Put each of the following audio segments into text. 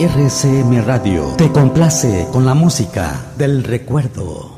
RCM Radio te complace con la música del recuerdo.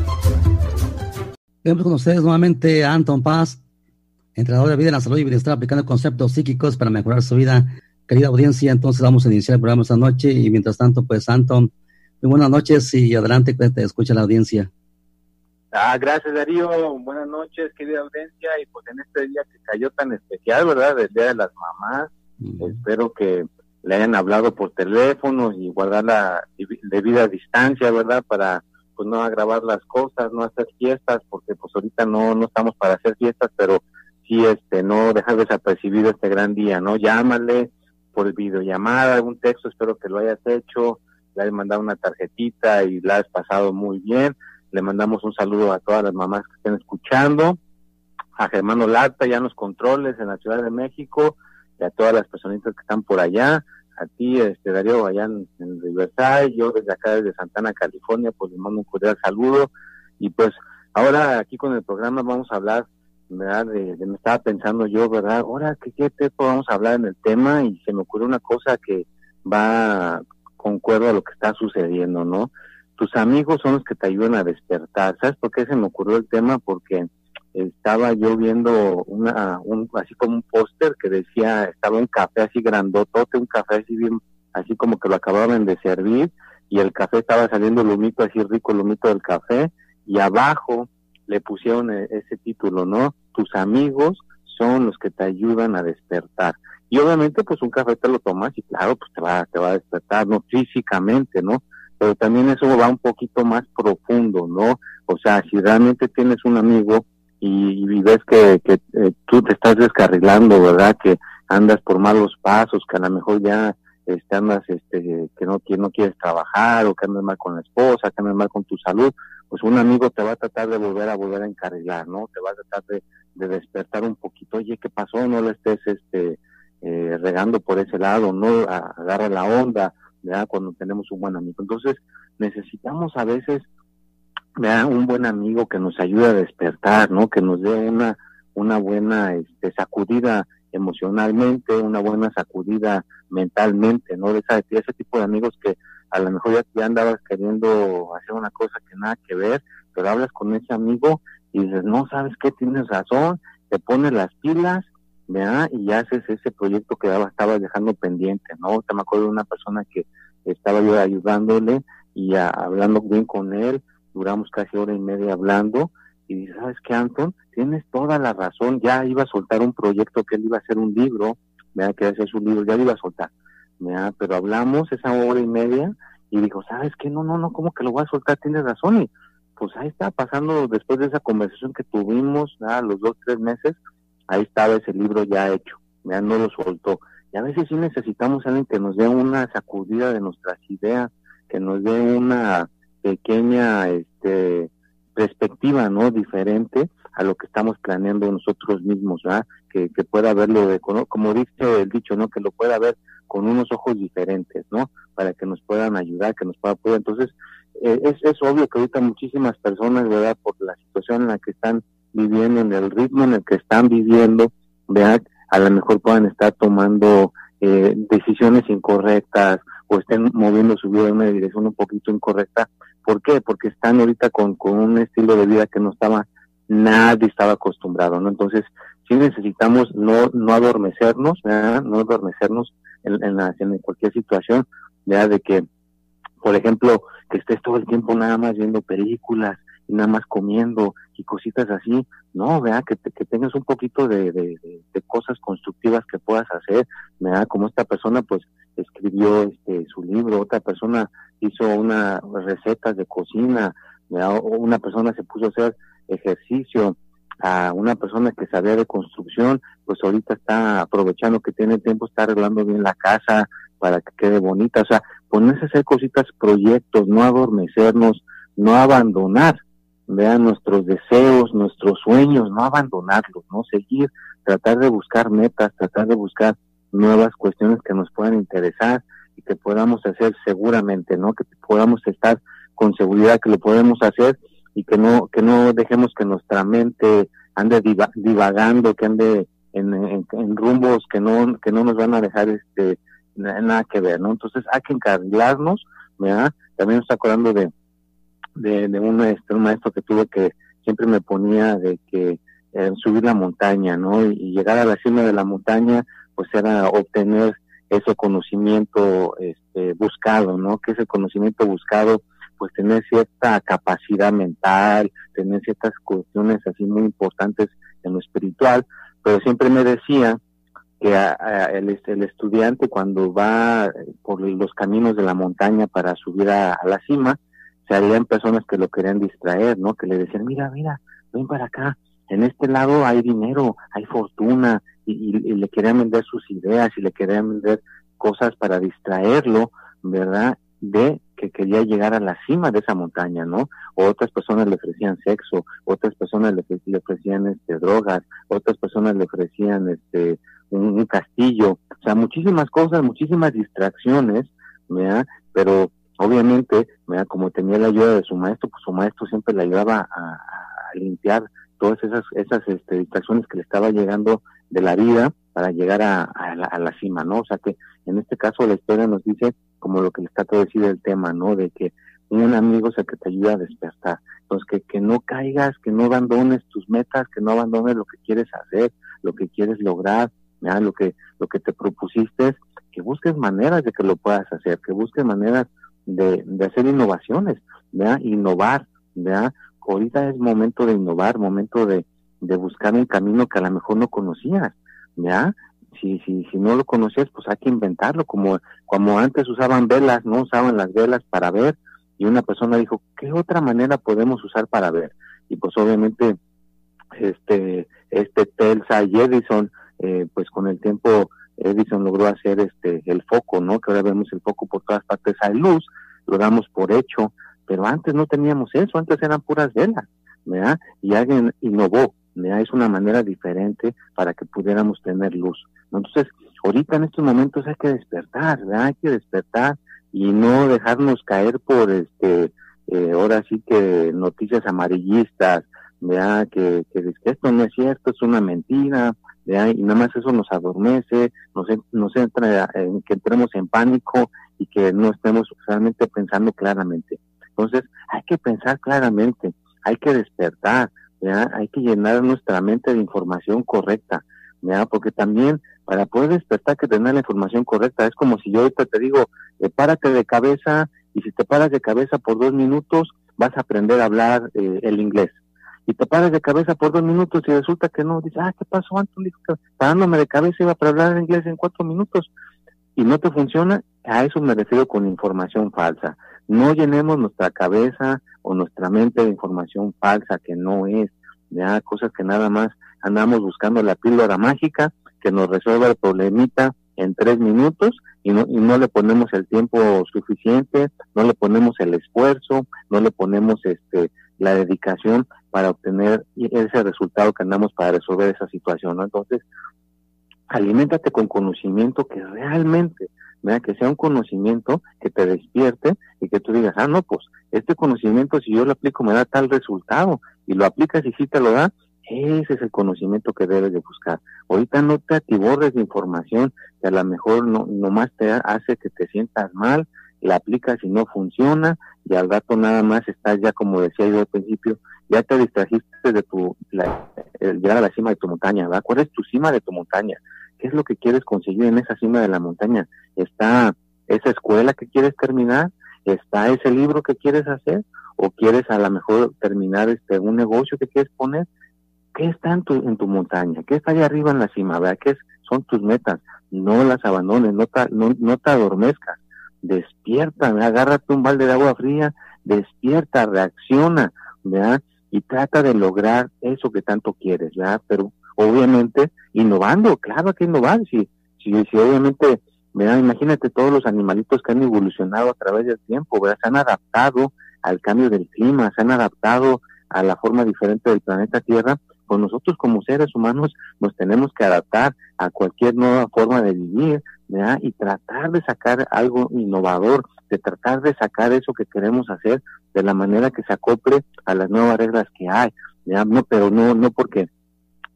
Vemos con ustedes nuevamente a Anton Paz, entrenador de vida en la salud y bienestar, aplicando conceptos psíquicos para mejorar su vida. Querida audiencia, entonces vamos a iniciar el programa esta noche y mientras tanto, pues Anton, muy buenas noches y adelante, que te escucha la audiencia. Ah, gracias Darío, buenas noches querida audiencia y pues en este día que cayó tan especial, ¿verdad? El Día de las Mamás, espero que le hayan hablado por teléfono y guardar la debida distancia, ¿verdad? Para pues no agravar las cosas, no hacer fiestas, porque pues ahorita no, no estamos para hacer fiestas, pero sí este, no dejar desapercibido este gran día, ¿no? Llámale por videollamada, algún texto, espero que lo hayas hecho, le hayas mandado una tarjetita y la has pasado muy bien. Le mandamos un saludo a todas las mamás que estén escuchando, a Germano Lata, ya en los controles en la Ciudad de México, y a todas las personitas que están por allá, a ti, este Darío, allá en, Riverside, yo desde acá, desde Santana, California, pues les mando un cordial saludo. Y pues ahora aquí con el programa vamos a hablar, ¿verdad? De, me estaba pensando yo, ¿verdad? Ahora, ¿qué, ¿qué vamos a hablar en el tema? Y se me ocurre una cosa que va concuerdo a lo que está sucediendo, ¿no? Tus amigos son los que te ayudan a despertar. ¿Sabes por qué se me ocurrió el tema? Porque estaba yo viendo una, un, así como un póster que decía, estaba un café así grandotote, un café así bien, así como que lo acababan de servir, y el café estaba saliendo lumito, así rico lumito del café, y abajo le pusieron e, ese título, ¿no? Tus amigos son los que te ayudan a despertar. Y obviamente, pues un café te lo tomas y claro, pues te va, te va a despertar, ¿no? Físicamente, ¿no? Pero también eso va un poquito más profundo, ¿no? O sea, si realmente tienes un amigo y, ves que, que eh, tú te estás descarrilando, ¿verdad? Que andas por malos pasos, que a lo mejor ya este, andas, este, que no, que no quieres trabajar o que andas mal con la esposa, que andas mal con tu salud, pues un amigo te va a tratar de volver a volver a encarrilar, ¿no? Te va a tratar de, de despertar un poquito, oye, ¿qué pasó? No le estés, este, eh, regando por ese lado, no agarra la onda, ¿verdad? Cuando tenemos un buen amigo. Entonces, necesitamos a veces da un buen amigo que nos ayude a despertar, ¿no? Que nos dé una, una buena este, sacudida emocionalmente, una buena sacudida mentalmente, ¿no? De esa, ese tipo de amigos que a lo mejor ya, ya andabas queriendo hacer una cosa que nada que ver, pero hablas con ese amigo y dices, no, ¿sabes qué? Tienes razón, te pones las pilas, ¿verdad? Y haces ese proyecto que estaba dejando pendiente, ¿no? Te me acuerdo de una persona que estaba yo ayudándole y hablando bien con él, duramos casi hora y media hablando y dice, ¿sabes qué, Anton? Tienes toda la razón, ya iba a soltar un proyecto que él iba a hacer un libro, me que hacer su libro, ya lo iba a soltar, pero hablamos esa hora y media y dijo, ¿sabes qué? No, no, no, ¿cómo que lo voy a soltar? Tienes razón y pues ahí está pasando después de esa conversación que tuvimos, a los dos, tres meses, ahí estaba ese libro ya hecho, ya no lo soltó. Y a veces sí necesitamos a alguien que nos dé una sacudida de nuestras ideas, que nos dé una pequeña este, perspectiva no diferente a lo que estamos planeando nosotros mismos, ¿verdad? Que, que pueda verlo, de, como dice el dicho, ¿no? Que lo pueda ver con unos ojos diferentes, ¿no? Para que nos puedan ayudar, que nos pueda apoyar. Entonces, eh, es, es obvio que ahorita muchísimas personas, ¿verdad? Por la situación en la que están viviendo, en el ritmo en el que están viviendo, ¿verdad? A lo mejor puedan estar tomando eh, decisiones incorrectas o estén moviendo su vida en una dirección un poquito incorrecta ¿Por qué? Porque están ahorita con, con un estilo de vida que no estaba, nadie estaba acostumbrado, ¿no? Entonces, sí necesitamos no, no adormecernos, ¿verdad? no adormecernos en, en, en cualquier situación, ¿verdad? De que, por ejemplo, que estés todo el tiempo nada más viendo películas nada más comiendo y cositas así, no, vea que, tengas un poquito de, de, cosas constructivas que puedas hacer, vea como esta persona pues escribió este su libro, otra persona hizo una recetas de cocina, una persona se puso a hacer ejercicio, a una persona que sabía de construcción, pues ahorita está aprovechando que tiene tiempo, está arreglando bien la casa para que quede bonita, o sea, ponerse a hacer cositas, proyectos, no adormecernos, no abandonar, vean nuestros deseos, nuestros sueños, no abandonarlos, no seguir, tratar de buscar metas, tratar de buscar nuevas cuestiones que nos puedan interesar y que podamos hacer seguramente, ¿no? Que podamos estar con seguridad que lo podemos hacer y que no que no dejemos que nuestra mente ande divagando, que ande en, rumbos que no que no nos van a dejar este nada que ver, ¿no? Entonces hay que encargarnos, ¿verdad? También está acordando de de, un, maestro que tuve que siempre me ponía de que eh, subir la montaña, ¿no? Y, llegar a la cima de la montaña, pues era obtener ese conocimiento este, buscado, ¿no? Que ese conocimiento buscado, pues tener cierta capacidad mental, tener ciertas cuestiones así muy importantes en lo espiritual, pero siempre me decía que el, este, el, estudiante cuando va por los caminos de la montaña para subir a, la cima, se habían personas que lo querían distraer, ¿no? Que le decían, mira, mira, ven para acá, en este lado hay dinero, hay fortuna, y, le querían vender sus ideas y le querían vender cosas para distraerlo, ¿verdad? De que quería llegar a la cima de esa montaña, ¿no? O otras personas le ofrecían sexo, otras personas le, le ofrecían este drogas, otras personas le ofrecían este un, un, castillo, o sea, muchísimas cosas, muchísimas distracciones, ¿verdad? Pero obviamente, como tenía la ayuda de su maestro, pues su maestro siempre le ayudaba a, limpiar todas esas, esas este, distracciones que le estaba llegando de la vida para llegar a, a, la, cima, ¿no? O sea que en este caso la historia nos dice como lo que le está todo decir el tema, ¿no? De que un amigo es el que te ayuda a despertar. Entonces, que, que no caigas, que no abandones tus metas, que no abandones lo que quieres hacer, lo que quieres lograr, ¿ya? lo que lo que te propusiste, que busques maneras de que lo puedas hacer, que busques maneras de, hacer innovaciones, ¿ya? innovar, ¿ya? ahorita es momento de innovar, momento de, de buscar un camino que a lo mejor no conocías, ¿ya? Si, si, si no lo conocías, pues hay que inventarlo, como, como antes usaban velas, no usaban las velas para ver, y una persona dijo, ¿qué otra manera podemos usar para ver? Y pues obviamente, este, este Telsa y Edison, eh, pues con el tiempo Edison logró hacer este, el foco, ¿no? Que ahora vemos el foco por todas partes hay luz, lo damos por hecho, pero antes no teníamos eso, antes eran puras velas, ¿verdad? Y alguien innovó, ¿verdad? Es una manera diferente para que pudiéramos tener luz. Entonces, ahorita en estos momentos hay que despertar, ¿verdad? Hay que despertar y no dejarnos caer por, este, eh, ahora sí que noticias amarillistas, ¿verdad? Que, que, esto no es cierto, es una mentira, ¿verdad? Y nada más eso nos adormece, nos, nos entra en que entremos en pánico y que no estemos realmente pensando claramente. Entonces, hay que pensar claramente, hay que despertar, hay que llenar nuestra mente de información correcta, porque también para poder despertar que tener la información correcta es como si yo ahorita te digo, eh, párate de cabeza y si te paras de cabeza por dos minutos vas a aprender a hablar eh, el inglés. Y te paras de cabeza por dos minutos y resulta que no, dices, ah, ¿qué pasó, Antonio? Parándome de cabeza iba para hablar inglés en cuatro minutos y no te funciona, a eso me refiero con información falsa. No llenemos nuestra cabeza o nuestra mente de información falsa que no es, ya cosas que nada más andamos buscando la píldora mágica que nos resuelva el problemita en tres minutos y no, y no le ponemos el tiempo suficiente, no le ponemos el esfuerzo, no le ponemos este la dedicación para obtener ese resultado que andamos para resolver esa situación, ¿no? Entonces, aliméntate con conocimiento que realmente que sea un conocimiento que te despierte y que tú digas, ah, no, pues este conocimiento si yo lo aplico me da tal resultado y lo aplicas y sí te lo da, ese es el conocimiento que debes de buscar. Ahorita no te atibordes de información que a lo mejor no nomás te hace que te sientas mal, la aplicas y no funciona y al rato nada más estás ya como decía yo al principio, ya te distrajiste de tu llegar a la cima de tu montaña, ¿verdad? ¿Cuál es tu cima de tu montaña? ¿Qué es lo que quieres conseguir en esa cima de la montaña? ¿Está esa escuela que quieres terminar? ¿Está ese libro que quieres hacer? ¿O quieres a lo mejor terminar este un negocio que quieres poner? ¿Qué está en tu, en tu montaña? ¿Qué está allá arriba en la cima? ¿verdad? ¿Qué son tus metas? no las abandones, no te, no, no te adormezcas, despierta, agárrate un balde de agua fría, despierta, reacciona, ¿verdad? Y trata de lograr eso que tanto quieres, ¿verdad? Pero obviamente innovando, claro que innovar, si, si, si obviamente, ¿verdad? Imagínate todos los animalitos que han evolucionado a través del tiempo, ¿verdad? Se han adaptado al cambio del clima, se han adaptado a la forma diferente del planeta Tierra, pues nosotros como seres humanos nos tenemos que adaptar a cualquier nueva forma de vivir. Y tratar de sacar algo innovador, de tratar de sacar eso que queremos hacer de la manera que se acople a las nuevas reglas que hay. No, pero no, no porque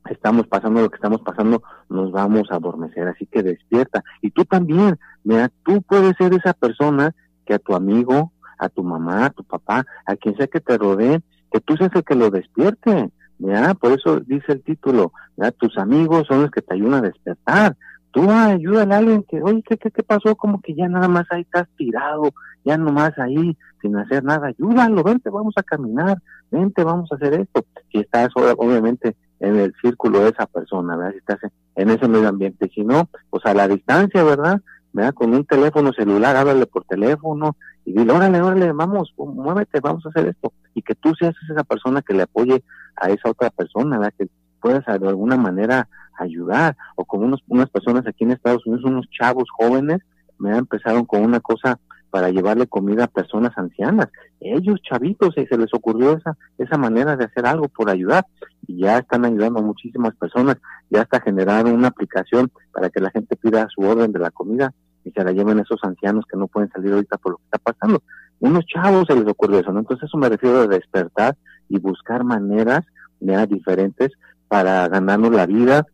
estamos pasando lo que estamos pasando, nos vamos a adormecer, así que despierta. Y tú también, mira, tú puedes ser esa persona que a tu amigo, a tu mamá, a tu papá, a quien sea que te rodee, que tú seas el que lo despierte, ¿ya? Por eso dice el título, ¿ya? Tus amigos son los que te ayudan a despertar. Tú ayúdale a alguien que, oye, ¿qué, qué, pasó? Como que ya nada más ahí estás tirado, ya nomás ahí, sin hacer nada. Ayúdalo, vente, vamos a caminar, vente, vamos a hacer esto. Si estás, obviamente, en el círculo de esa persona, ¿verdad? Si estás en ese medio ambiente. Si no, pues a la distancia, ¿verdad? ¿Verdad? Con un teléfono celular, háblale por teléfono y dile, órale, órale, vamos, muévete, vamos a hacer esto. Y que tú seas esa persona que le apoye a esa otra persona, ¿verdad? Que puedas de alguna manera ayudar. O como unos, unas personas aquí en Estados Unidos, unos chavos jóvenes, me empezaron con una cosa para llevarle comida a personas ancianas. Ellos, chavitos, se les ocurrió esa, esa manera de hacer algo por ayudar y ya están ayudando a muchísimas personas. Ya hasta generaron una aplicación para que la gente pida su orden de la comida y se la lleven esos ancianos que no pueden salir ahorita por lo que está pasando. Unos chavos se les ocurrió eso, ¿no? Entonces eso me refiero a despertar y buscar maneras ya, diferentes para ganarnos la vida,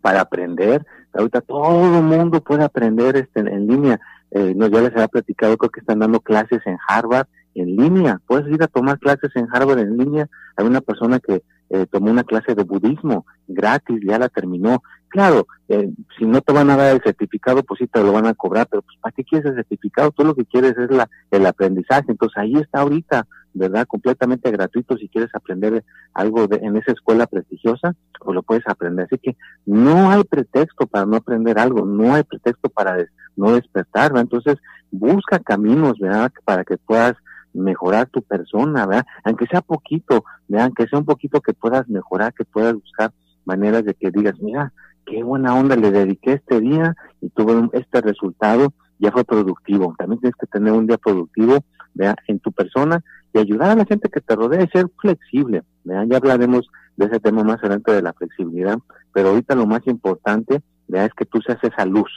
para aprender. Ahorita todo el mundo puede aprender este, en línea eh, ya les había platicado, creo que están dando clases en Harvard en línea. Puedes ir a tomar clases en Harvard en línea. Hay una persona que eh, tomó una clase de budismo gratis, ya la terminó. Claro, eh, si no te van a dar el certificado, pues sí te lo van a cobrar, pero pues ¿para qué quieres el certificado? Tú lo que quieres es la, el aprendizaje. Entonces ahí está ahorita, ¿verdad? Completamente gratuito. Si quieres aprender algo de, en esa escuela prestigiosa, pues lo puedes aprender. Así que no hay pretexto para no aprender algo, no hay pretexto para no despertar, ¿verdad? Entonces busca caminos, ¿verdad? Para que puedas mejorar tu persona, ¿verdad? Aunque sea poquito, ¿verdad? Aunque sea un poquito que puedas mejorar, que puedas buscar maneras de que digas, mira, qué buena onda le dediqué este día y tuve este resultado, ya fue productivo. También tienes que tener un día productivo, ¿verdad? En tu persona y ayudar a la gente que te rodea y ser flexible, ¿verdad? Ya hablaremos de ese tema más adelante de la flexibilidad, pero ahorita lo más importante, ¿verdad? Es que tú seas esa luz,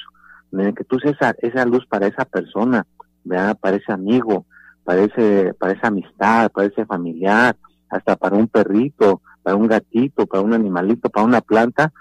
¿verdad? Que tú seas esa, esa luz para esa persona, ¿verdad? Para ese amigo, para esa amistad, para ese familiar, hasta para un perrito, para un gatito, para un animalito, para una planta,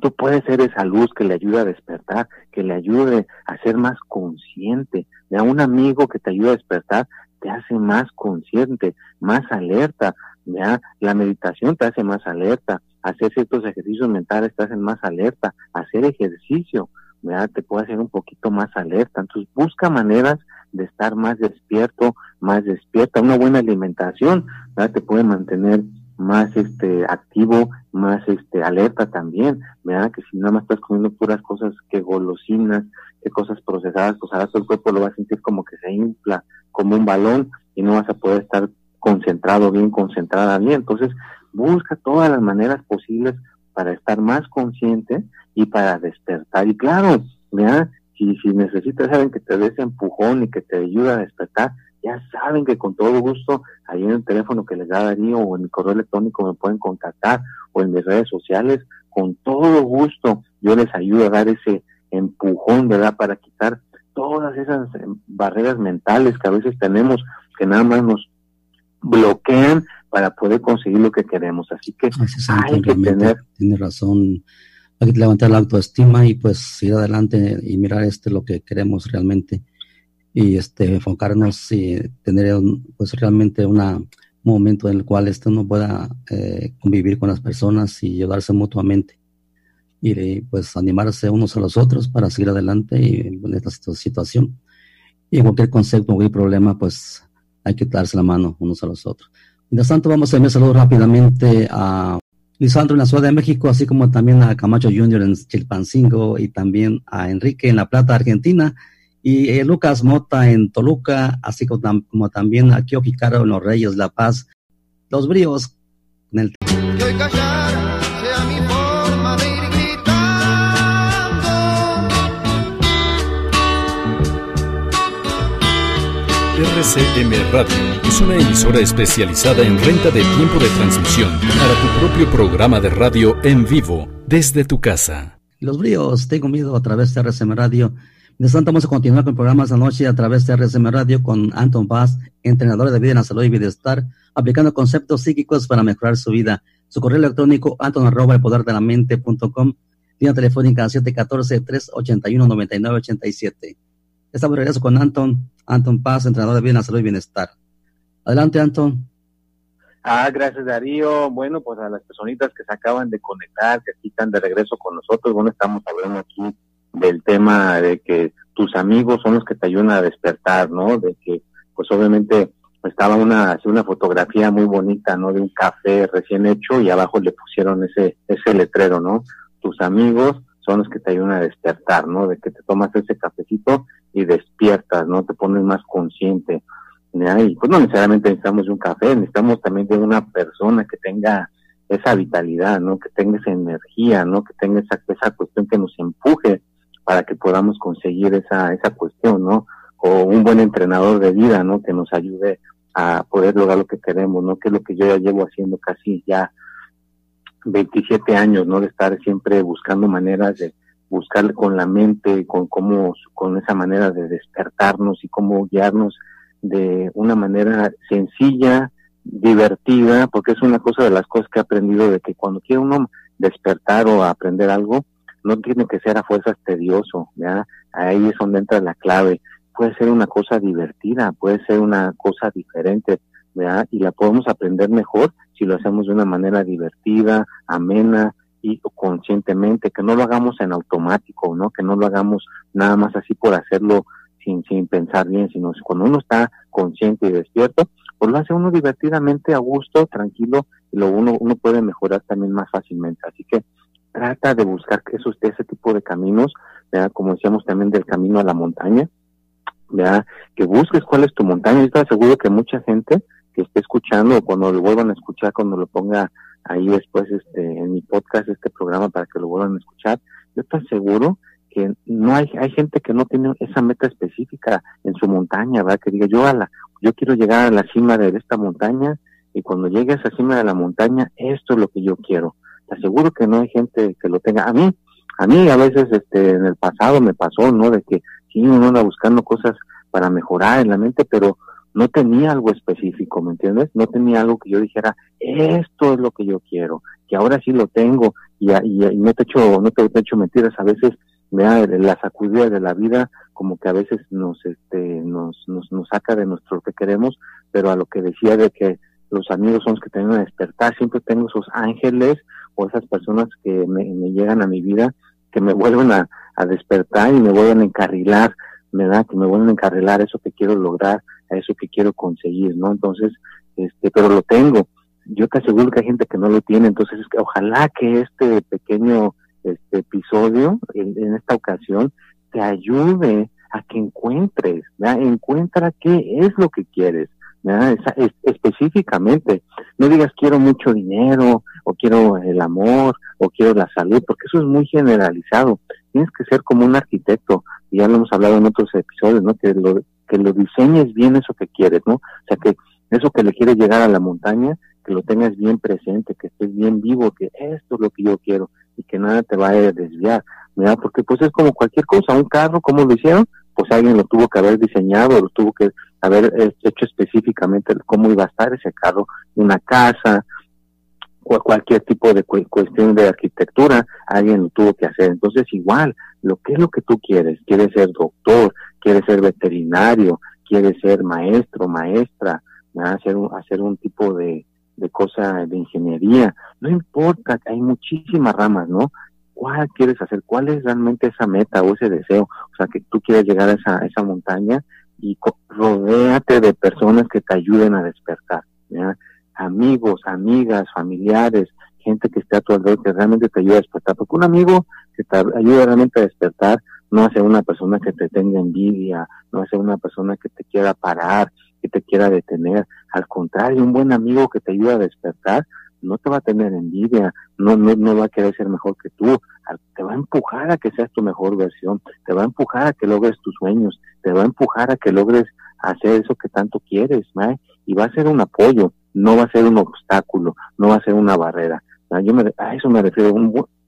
tú puedes ser esa luz que le ayuda a despertar, que le ayude a ser más consciente. De un amigo que te ayuda a despertar te hace más consciente, más alerta. ¿ya? La meditación te hace más alerta, hacer ciertos ejercicios mentales te hacen más alerta, hacer ejercicio ¿ya? te puede hacer un poquito más alerta. Entonces busca maneras de estar más despierto, más despierta. Una buena alimentación ¿verdad? te puede mantener más este activo, más este alerta también, ¿verdad? Que si nada más estás comiendo puras cosas que golosinas, que cosas procesadas, pues ahora todo el cuerpo lo va a sentir como que se infla como un balón y no vas a poder estar concentrado bien, concentrada bien. Entonces, busca todas las maneras posibles para estar más consciente y para despertar. Y claro, ¿verdad? si, si necesitas saben que te dé ese empujón y que te ayuda a despertar, ya saben que con todo gusto, ahí en el teléfono que les da Darío o en mi correo electrónico me pueden contactar o en mis redes sociales, con todo gusto yo les ayudo a dar ese empujón, ¿verdad? Para quitar todas esas eh, barreras mentales que a veces tenemos que nada más nos bloquean para poder conseguir lo que queremos. Así que hay que tener... Tiene razón. Hay que levantar la autoestima y pues ir adelante y mirar este lo que queremos realmente. Y este enfocarnos y tener pues realmente una, un momento en el cual este uno pueda eh, convivir con las personas y ayudarse mutuamente. Y pues animarse unos a los otros para seguir adelante y en esta situación. Y cualquier concepto cualquier problema pues hay que darse la mano unos a los otros mientras tanto vamos a enviar saludos rápidamente a Lisandro en la Ciudad de México, así como también a Camacho Junior en Chilpancingo y también a Enrique en La Plata, Argentina, y eh, Lucas Mota en Toluca, así como, como también a Kio Caro en Los Reyes, La Paz, Los Bríos en el... RCM Radio es una emisora especializada en renta de tiempo de transmisión para tu propio programa de radio en vivo desde tu casa. Los bríos, tengo miedo a través de RCM Radio. Mientras tanto, vamos a continuar con programas anoche a través de RCM Radio con Anton Paz, entrenador de vida en la salud y bienestar, aplicando conceptos psíquicos para mejorar su vida. Su correo electrónico, anton arroba el poder de la mente.com, línea telefónica 714-381-9987. Estamos de con Anton, Anton Paz, entrenador de Vida, Salud y Bienestar. Adelante, Anton. Ah, gracias Darío. Bueno, pues a las personitas que se acaban de conectar, que aquí están de regreso con nosotros, bueno, estamos hablando aquí del tema de que tus amigos son los que te ayudan a despertar, ¿no? De que, pues obviamente estaba una, una fotografía muy bonita, ¿no? De un café recién hecho y abajo le pusieron ese, ese letrero, ¿no? Tus amigos son los que te ayudan a despertar, ¿no? De que te tomas ese cafecito y despiertas, ¿no? Te pones más consciente. Pues no necesariamente necesitamos de un café, necesitamos también de una persona que tenga esa vitalidad, ¿no? Que tenga esa energía, ¿no? Que tenga esa, esa cuestión que nos empuje para que podamos conseguir esa, esa cuestión, ¿no? O un buen entrenador de vida, ¿no? Que nos ayude a poder lograr lo que queremos, ¿no? Que es lo que yo ya llevo haciendo casi ya 27 años, ¿no? De estar siempre buscando maneras de buscar con la mente, con cómo, con esa manera de despertarnos y cómo guiarnos de una manera sencilla, divertida, porque es una cosa de las cosas que he aprendido de que cuando quiere uno despertar o aprender algo, no tiene que ser a fuerzas tedioso, ¿ya? Ahí es donde entra la clave. Puede ser una cosa divertida, puede ser una cosa diferente, ¿ya? Y la podemos aprender mejor si lo hacemos de una manera divertida, amena, y conscientemente, que no lo hagamos en automático, ¿no? Que no lo hagamos nada más así por hacerlo sin, sin pensar bien, sino cuando uno está consciente y despierto, pues lo hace uno divertidamente, a gusto, tranquilo, y lo uno, uno puede mejorar también más fácilmente. Así que trata de buscar esos, ese tipo de caminos, ¿verdad? como decíamos también del camino a la montaña, ¿verdad? que busques cuál es tu montaña. Yo estoy seguro que mucha gente que esté escuchando, o cuando lo vuelvan a escuchar, cuando lo ponga ahí después este, en mi podcast, este programa para que lo vuelvan a escuchar. Yo estoy seguro que no hay, hay gente que no tiene esa meta específica en su montaña, ¿verdad? Que diga, yo a la, yo quiero llegar a la cima de esta montaña y cuando llegue a esa cima de la montaña, esto es lo que yo quiero. Te aseguro que no hay gente que lo tenga. A mí, a mí a veces este, en el pasado me pasó, ¿no? De que sí, uno anda buscando cosas para mejorar en la mente, pero no tenía algo específico, ¿me entiendes? No tenía algo que yo dijera, esto es lo que yo quiero, que ahora sí lo tengo y, y, no te echo, no te, hecho mentiras, a veces me da la sacudida de la vida como que a veces nos, este, nos, nos, nos saca de nuestro que queremos, pero a lo que decía de que los amigos son los que tienen a despertar, siempre tengo esos ángeles o esas personas que me, me llegan a mi vida, que me vuelven a, a despertar y me vuelven a encarrilar, me da que me vuelven a encarrilar eso que quiero lograr, a eso que quiero conseguir, ¿no? Entonces, este, pero lo tengo. Yo te aseguro que hay gente que no lo tiene, entonces ojalá que este pequeño este episodio en, esta ocasión te ayude a que encuentres, ¿verdad? encuentra qué es lo que quieres, específicamente. No digas quiero mucho dinero o quiero el amor o quiero la salud, porque eso es muy generalizado. Tienes que ser como un arquitecto, y ya lo hemos hablado en otros episodios, ¿no? Que lo, que lo diseñes bien eso que quieres, ¿no? O sea, que eso que le quieres llegar a la montaña, que lo tengas bien presente, que estés bien vivo, que esto es lo que yo quiero y que nada te vaya a desviar, ¿verdad? Porque pues es como cualquier cosa, un carro, ¿cómo lo hicieron? Pues alguien lo tuvo que haber diseñado, lo tuvo que haber hecho específicamente cómo iba a estar ese carro, una casa, cualquier tipo de cuestión de arquitectura, alguien lo tuvo que hacer. Entonces, igual, lo que es lo que tú quieres, quieres ser doctor, quieres ser veterinario, quieres ser maestro, maestra, hacer un, hacer un tipo de, de cosa de ingeniería, no importa, hay muchísimas ramas, ¿no? ¿Cuál quieres hacer? ¿Cuál es realmente esa meta o ese deseo? O sea, que tú quieres llegar a esa, esa montaña y rodéate de personas que te ayuden a despertar, ¿ya? amigos, amigas, familiares, gente que esté a tu alrededor que realmente te ayude a despertar, porque un amigo que te ayuda realmente a despertar no hace una persona que te tenga envidia, no hace una persona que te quiera parar, que te quiera detener, al contrario, un buen amigo que te ayuda a despertar no te va a tener envidia, no, no, no va a querer ser mejor que tú, te va a empujar a que seas tu mejor versión, te va a empujar a que logres tus sueños, te va a empujar a que logres hacer eso que tanto quieres, y va a ser un apoyo, no va a ser un obstáculo, no va a ser una barrera. Yo me, a eso me refiero,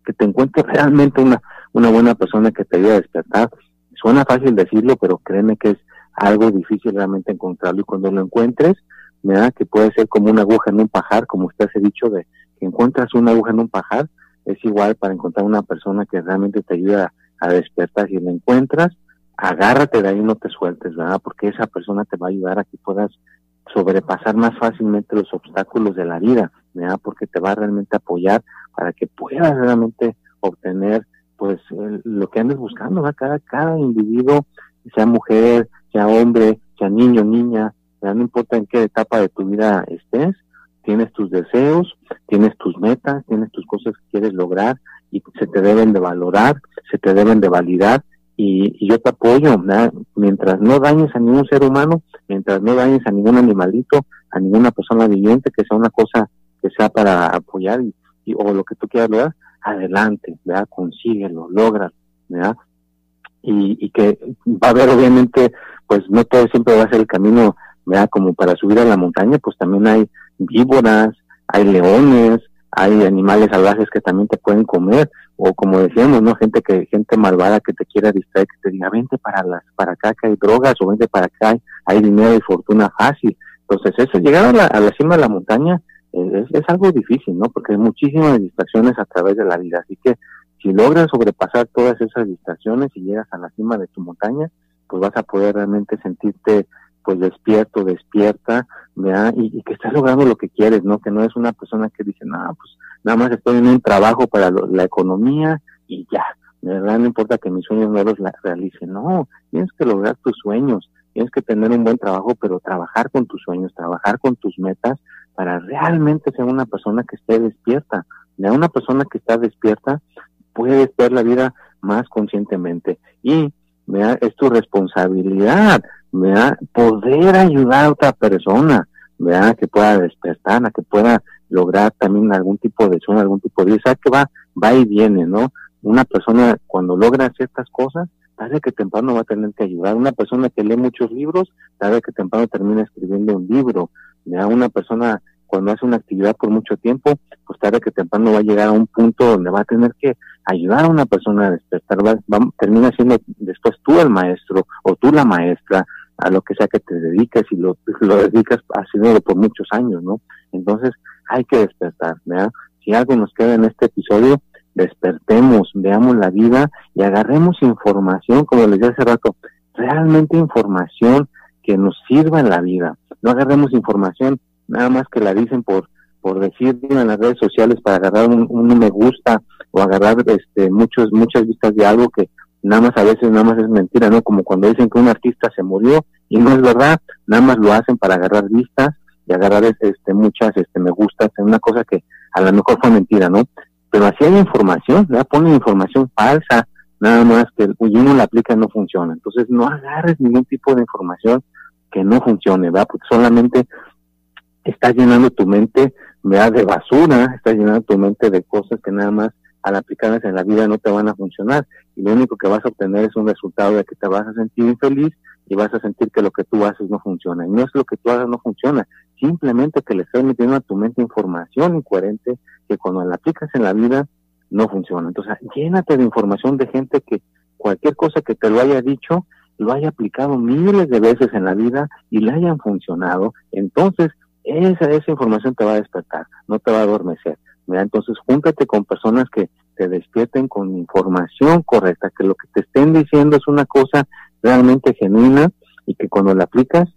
que te encuentres realmente una, una buena persona que te ayude a despertar. Suena fácil decirlo, pero créeme que es algo difícil realmente encontrarlo y cuando lo encuentres, da que puede ser como una aguja en un pajar, como usted ha dicho, de que encuentras una aguja en un pajar, es igual para encontrar una persona que realmente te ayuda a despertar. Si la encuentras, agárrate de ahí, no te sueltes, ¿verdad? Porque esa persona te va a ayudar a que puedas sobrepasar más fácilmente los obstáculos de la vida, ¿verdad? Porque te va a realmente apoyar para que puedas realmente obtener pues lo que andes buscando, ¿verdad? Cada, cada individuo, sea mujer, sea hombre, sea niño, niña, no importa en qué etapa de tu vida estés, tienes tus deseos, tienes tus metas, tienes tus cosas que quieres lograr y se te deben de valorar, se te deben de validar y, yo te apoyo, mientras no dañes a ningún ser humano, mientras no dañes a ningún animalito, a ninguna persona viviente, que sea una cosa que sea para apoyar y, o lo que tú quieras lograr, adelante, ¿verdad? consíguelo, logra, ¿verdad? Y, y que va a haber obviamente, pues no todo siempre va a ser el camino ¿verdad? Como para subir a la montaña, pues también hay víboras, hay leones, hay animales salvajes que también te pueden comer, o como decíamos, ¿no? Gente que, gente malvada que te quiera distraer, que te diga, vente para las, para acá que hay drogas, o vente para acá, hay, dinero y fortuna fácil. Entonces, eso, llegar a la, a la cima de la montaña eh, es, es algo difícil, ¿no? Porque hay muchísimas distracciones a través de la vida. Así que si logras sobrepasar todas esas distracciones y llegas a la cima de tu montaña, pues vas a poder realmente sentirte pues despierto, despierta, ¿verdad? Y, que estás logrando lo que quieres, ¿no? Que no es una persona que dice, no, pues nada más estoy en un trabajo para la economía y ya, ¿verdad? No importa que mis sueños no los realice, no, tienes que lograr tus sueños, tienes que tener un buen trabajo, pero trabajar con tus sueños, trabajar con tus metas para realmente ser una persona que esté despierta. ¿verdad? Una persona que está despierta puede ver la vida más conscientemente y ¿verdad? es tu responsabilidad ¿verdad? poder ayudar a otra persona, ¿verdad? que pueda despertar, que pueda lograr también algún tipo de sueño, algún tipo de vida, que va, va y viene, ¿no? Una persona cuando logra ciertas cosas, tarde que temprano va a tener que ayudar. Una persona que lee muchos libros, tarde que temprano termina escribiendo un libro. ¿verdad? Una persona cuando hace una actividad por mucho tiempo, pues tarde que temprano va a llegar a un punto donde va a tener que ayudar a una persona a despertar, va, termina siendo después tú el maestro o tú la maestra a lo que sea que te dediques y lo, lo dedicas haciéndolo por muchos años, ¿no? Entonces hay que despertar, ¿verdad? Si algo nos queda en este episodio, despertemos, veamos la vida y agarremos información, como les dije hace rato, realmente información que nos sirva en la vida. No agarremos información nada más que la dicen por por decirlo en las redes sociales para agarrar un, un me gusta o agarrar este muchos muchas vistas de algo que nada más a veces nada más es mentira, ¿no? Como cuando dicen que un artista se murió y no es verdad, nada más lo hacen para agarrar vistas y agarrar este muchas este me gustas en una cosa que a lo mejor fue mentira, ¿no? Pero así hay información, ¿verdad? Ponen información falsa, nada más que uno la aplica no funciona. Entonces no agarres ningún tipo de información que no funcione, ¿verdad? Porque solamente estás llenando tu mente, ¿verdad? De basura, estás llenando tu mente de cosas que nada más al aplicarlas en la vida no te van a funcionar y lo único que vas a obtener es un resultado de que te vas a sentir infeliz y vas a sentir que lo que tú haces no funciona. Y no es lo que tú hagas no funciona, simplemente que le estás metiendo a tu mente información incoherente que cuando la aplicas en la vida no funciona. Entonces, llénate de información de gente que cualquier cosa que te lo haya dicho, lo haya aplicado miles de veces en la vida y le hayan funcionado. Entonces, esa, esa información te va a despertar, no te va a adormecer. Entonces, júntate con personas que te despierten con información correcta, que lo que te estén diciendo es una cosa realmente genuina y que cuando la aplicas,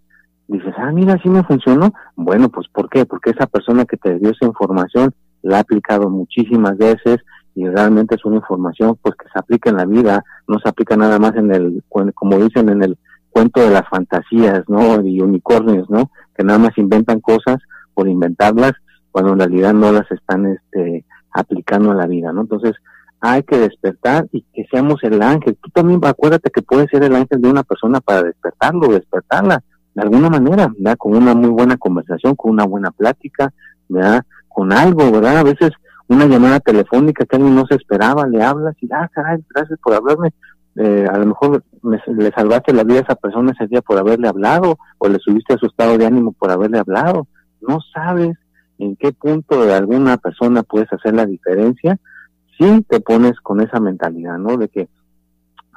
dices, ah, mira, sí me funcionó. Bueno, pues ¿por qué? Porque esa persona que te dio esa información la ha aplicado muchísimas veces y realmente es una información pues que se aplica en la vida, no se aplica nada más en el, como dicen en el cuento de las fantasías, ¿no? Y unicornios, ¿no? Que nada más inventan cosas por inventarlas cuando en realidad no las están este, aplicando a la vida, ¿no? Entonces, hay que despertar y que seamos el ángel. Tú también acuérdate que puedes ser el ángel de una persona para despertarlo, despertarla de alguna manera, ¿verdad? Con una muy buena conversación, con una buena plática, ¿verdad? Con algo, ¿verdad? A veces una llamada telefónica que alguien no se esperaba, le hablas y, ah, caray, gracias por hablarme. Eh, a lo mejor le salvaste la vida a esa persona ese día por haberle hablado o le subiste a su estado de ánimo por haberle hablado. No sabes en qué punto de alguna persona puedes hacer la diferencia si te pones con esa mentalidad, ¿no? De que,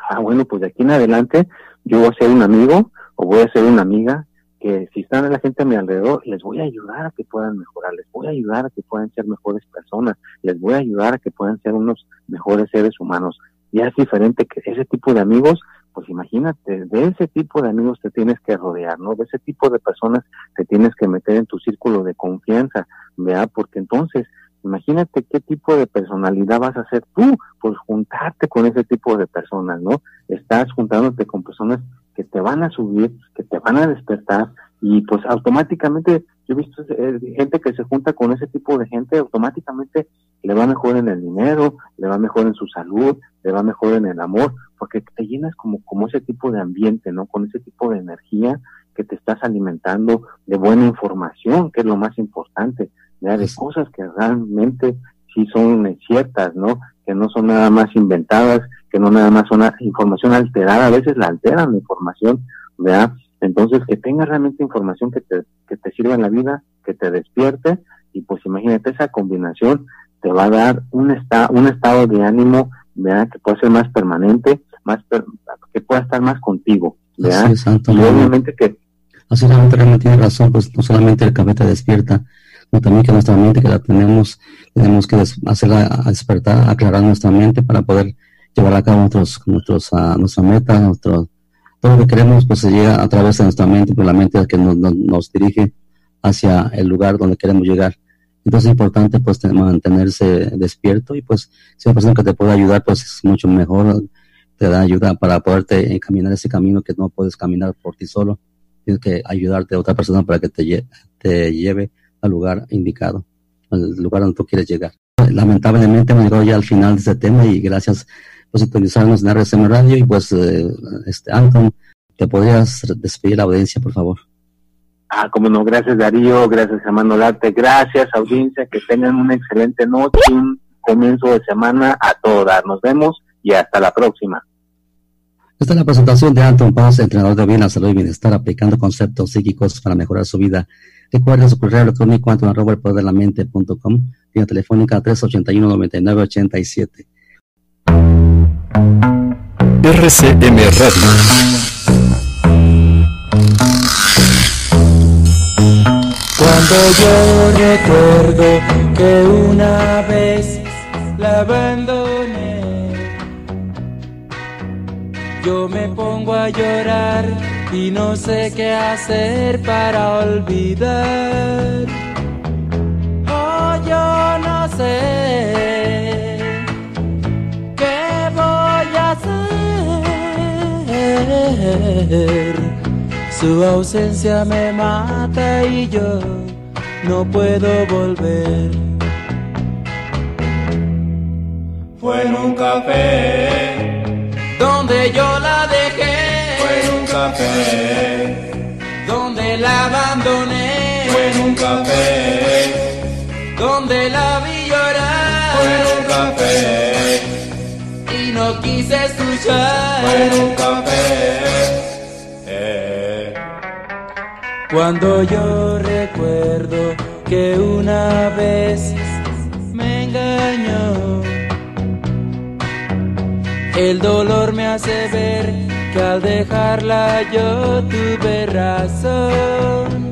ah, bueno, pues de aquí en adelante yo voy a ser un amigo o voy a ser una amiga que si están la gente a mi alrededor, les voy a ayudar a que puedan mejorar, les voy a ayudar a que puedan ser mejores personas, les voy a ayudar a que puedan ser unos mejores seres humanos. Y es diferente que ese tipo de amigos, pues imagínate, de ese tipo de amigos te tienes que rodear, ¿no? De ese tipo de personas te tienes que meter en tu círculo de confianza, ¿verdad? Porque entonces, imagínate qué tipo de personalidad vas a ser tú, pues juntarte con ese tipo de personas, ¿no? Estás juntándote con personas que te van a subir, que te van a despertar y pues automáticamente yo he visto eh, gente que se junta con ese tipo de gente, automáticamente le va mejor en el dinero, le va mejor en su salud, le va mejor en el amor, porque te llenas como, como ese tipo de ambiente, ¿no? Con ese tipo de energía que te estás alimentando de buena información, que es lo más importante, ¿ya? de cosas que realmente sí son ciertas, ¿no? Que no son nada más inventadas, que no nada más son información alterada, a veces la alteran la información, ¿verdad? Entonces, que tengas realmente información que te, que te sirva en la vida, que te despierte, y pues imagínate esa combinación te va a dar un, esta, un estado de ánimo, ¿verdad? Que pueda ser más permanente, más que pueda estar más contigo, ¿verdad? y obviamente que... Así realmente, realmente tiene razón, pues no solamente el café te despierta, sino también que nuestra mente que la tenemos, tenemos que hacerla despertar, aclarar nuestra mente para poder llevar a cabo nuestros, nuestros, uh, nuestra meta, nuestro, todo lo que queremos, pues llega a través de nuestra mente, pues la mente que nos, nos, dirige hacia el lugar donde queremos llegar. Entonces es importante pues mantenerse despierto y pues si una persona que te puede ayudar pues es mucho mejor, te da ayuda para poderte encaminar ese camino que no puedes caminar por ti solo, tienes que ayudarte a otra persona para que te, te lleve al lugar indicado, al lugar donde tú quieres llegar. Lamentablemente hemos llegado ya al final de este tema y gracias pues utilizarnos en RSM Radio y pues eh, este Anton, ¿te podrías despedir la audiencia, por favor? Ah, como no, gracias Darío, gracias Hermano Larte, gracias audiencia, que tengan una excelente noche, un comienzo de semana a todas. Nos vemos y hasta la próxima. Esta es la presentación de Anton Paz, entrenador de bien, la salud y bienestar, aplicando conceptos psíquicos para mejorar su vida. Recuerden su correo electrónico anton arroba el poder de la mente.com, línea telefónica 381 9987. RCM Radio. Cuando yo recuerdo que una vez la abandoné, yo me pongo a llorar y no sé qué hacer para olvidar. Oh, yo no sé Su ausencia me mata y yo no puedo volver. Fue en un café donde yo la dejé. Fue en un café donde la abandoné. Fue en un café donde la vi llorar. No quise escuchar. un café. Cuando yo recuerdo que una vez me engañó, el dolor me hace ver que al dejarla yo tuve razón.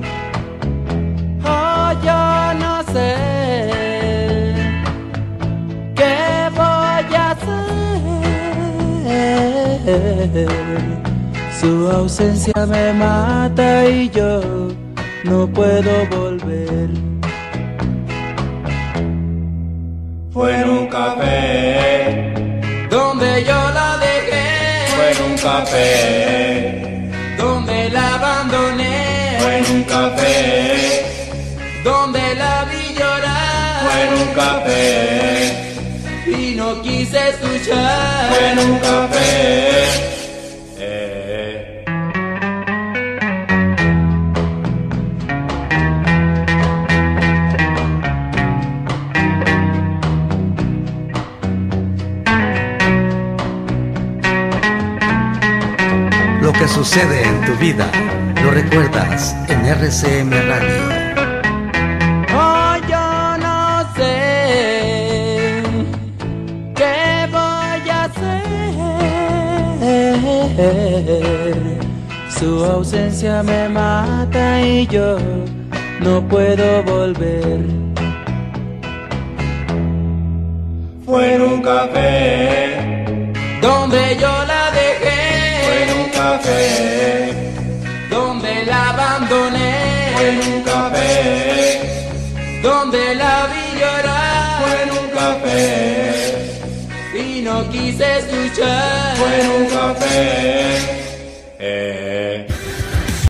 Su ausencia me mata y yo no puedo volver. Fue en un café donde yo la dejé. Fue en un café donde la abandoné. Fue en un café donde la vi llorar. café. Y no quise escuchar. Fue en un café. Eh. Lo que sucede en tu vida lo recuerdas en RCM Radio. Su ausencia me mata y yo no puedo volver. Fue en un café. Donde yo la Fue en dejé, un café. donde la abandoné, Fue en un café. donde la vi llorar. Fue en un café. y no quise escuchar. Fue en un café.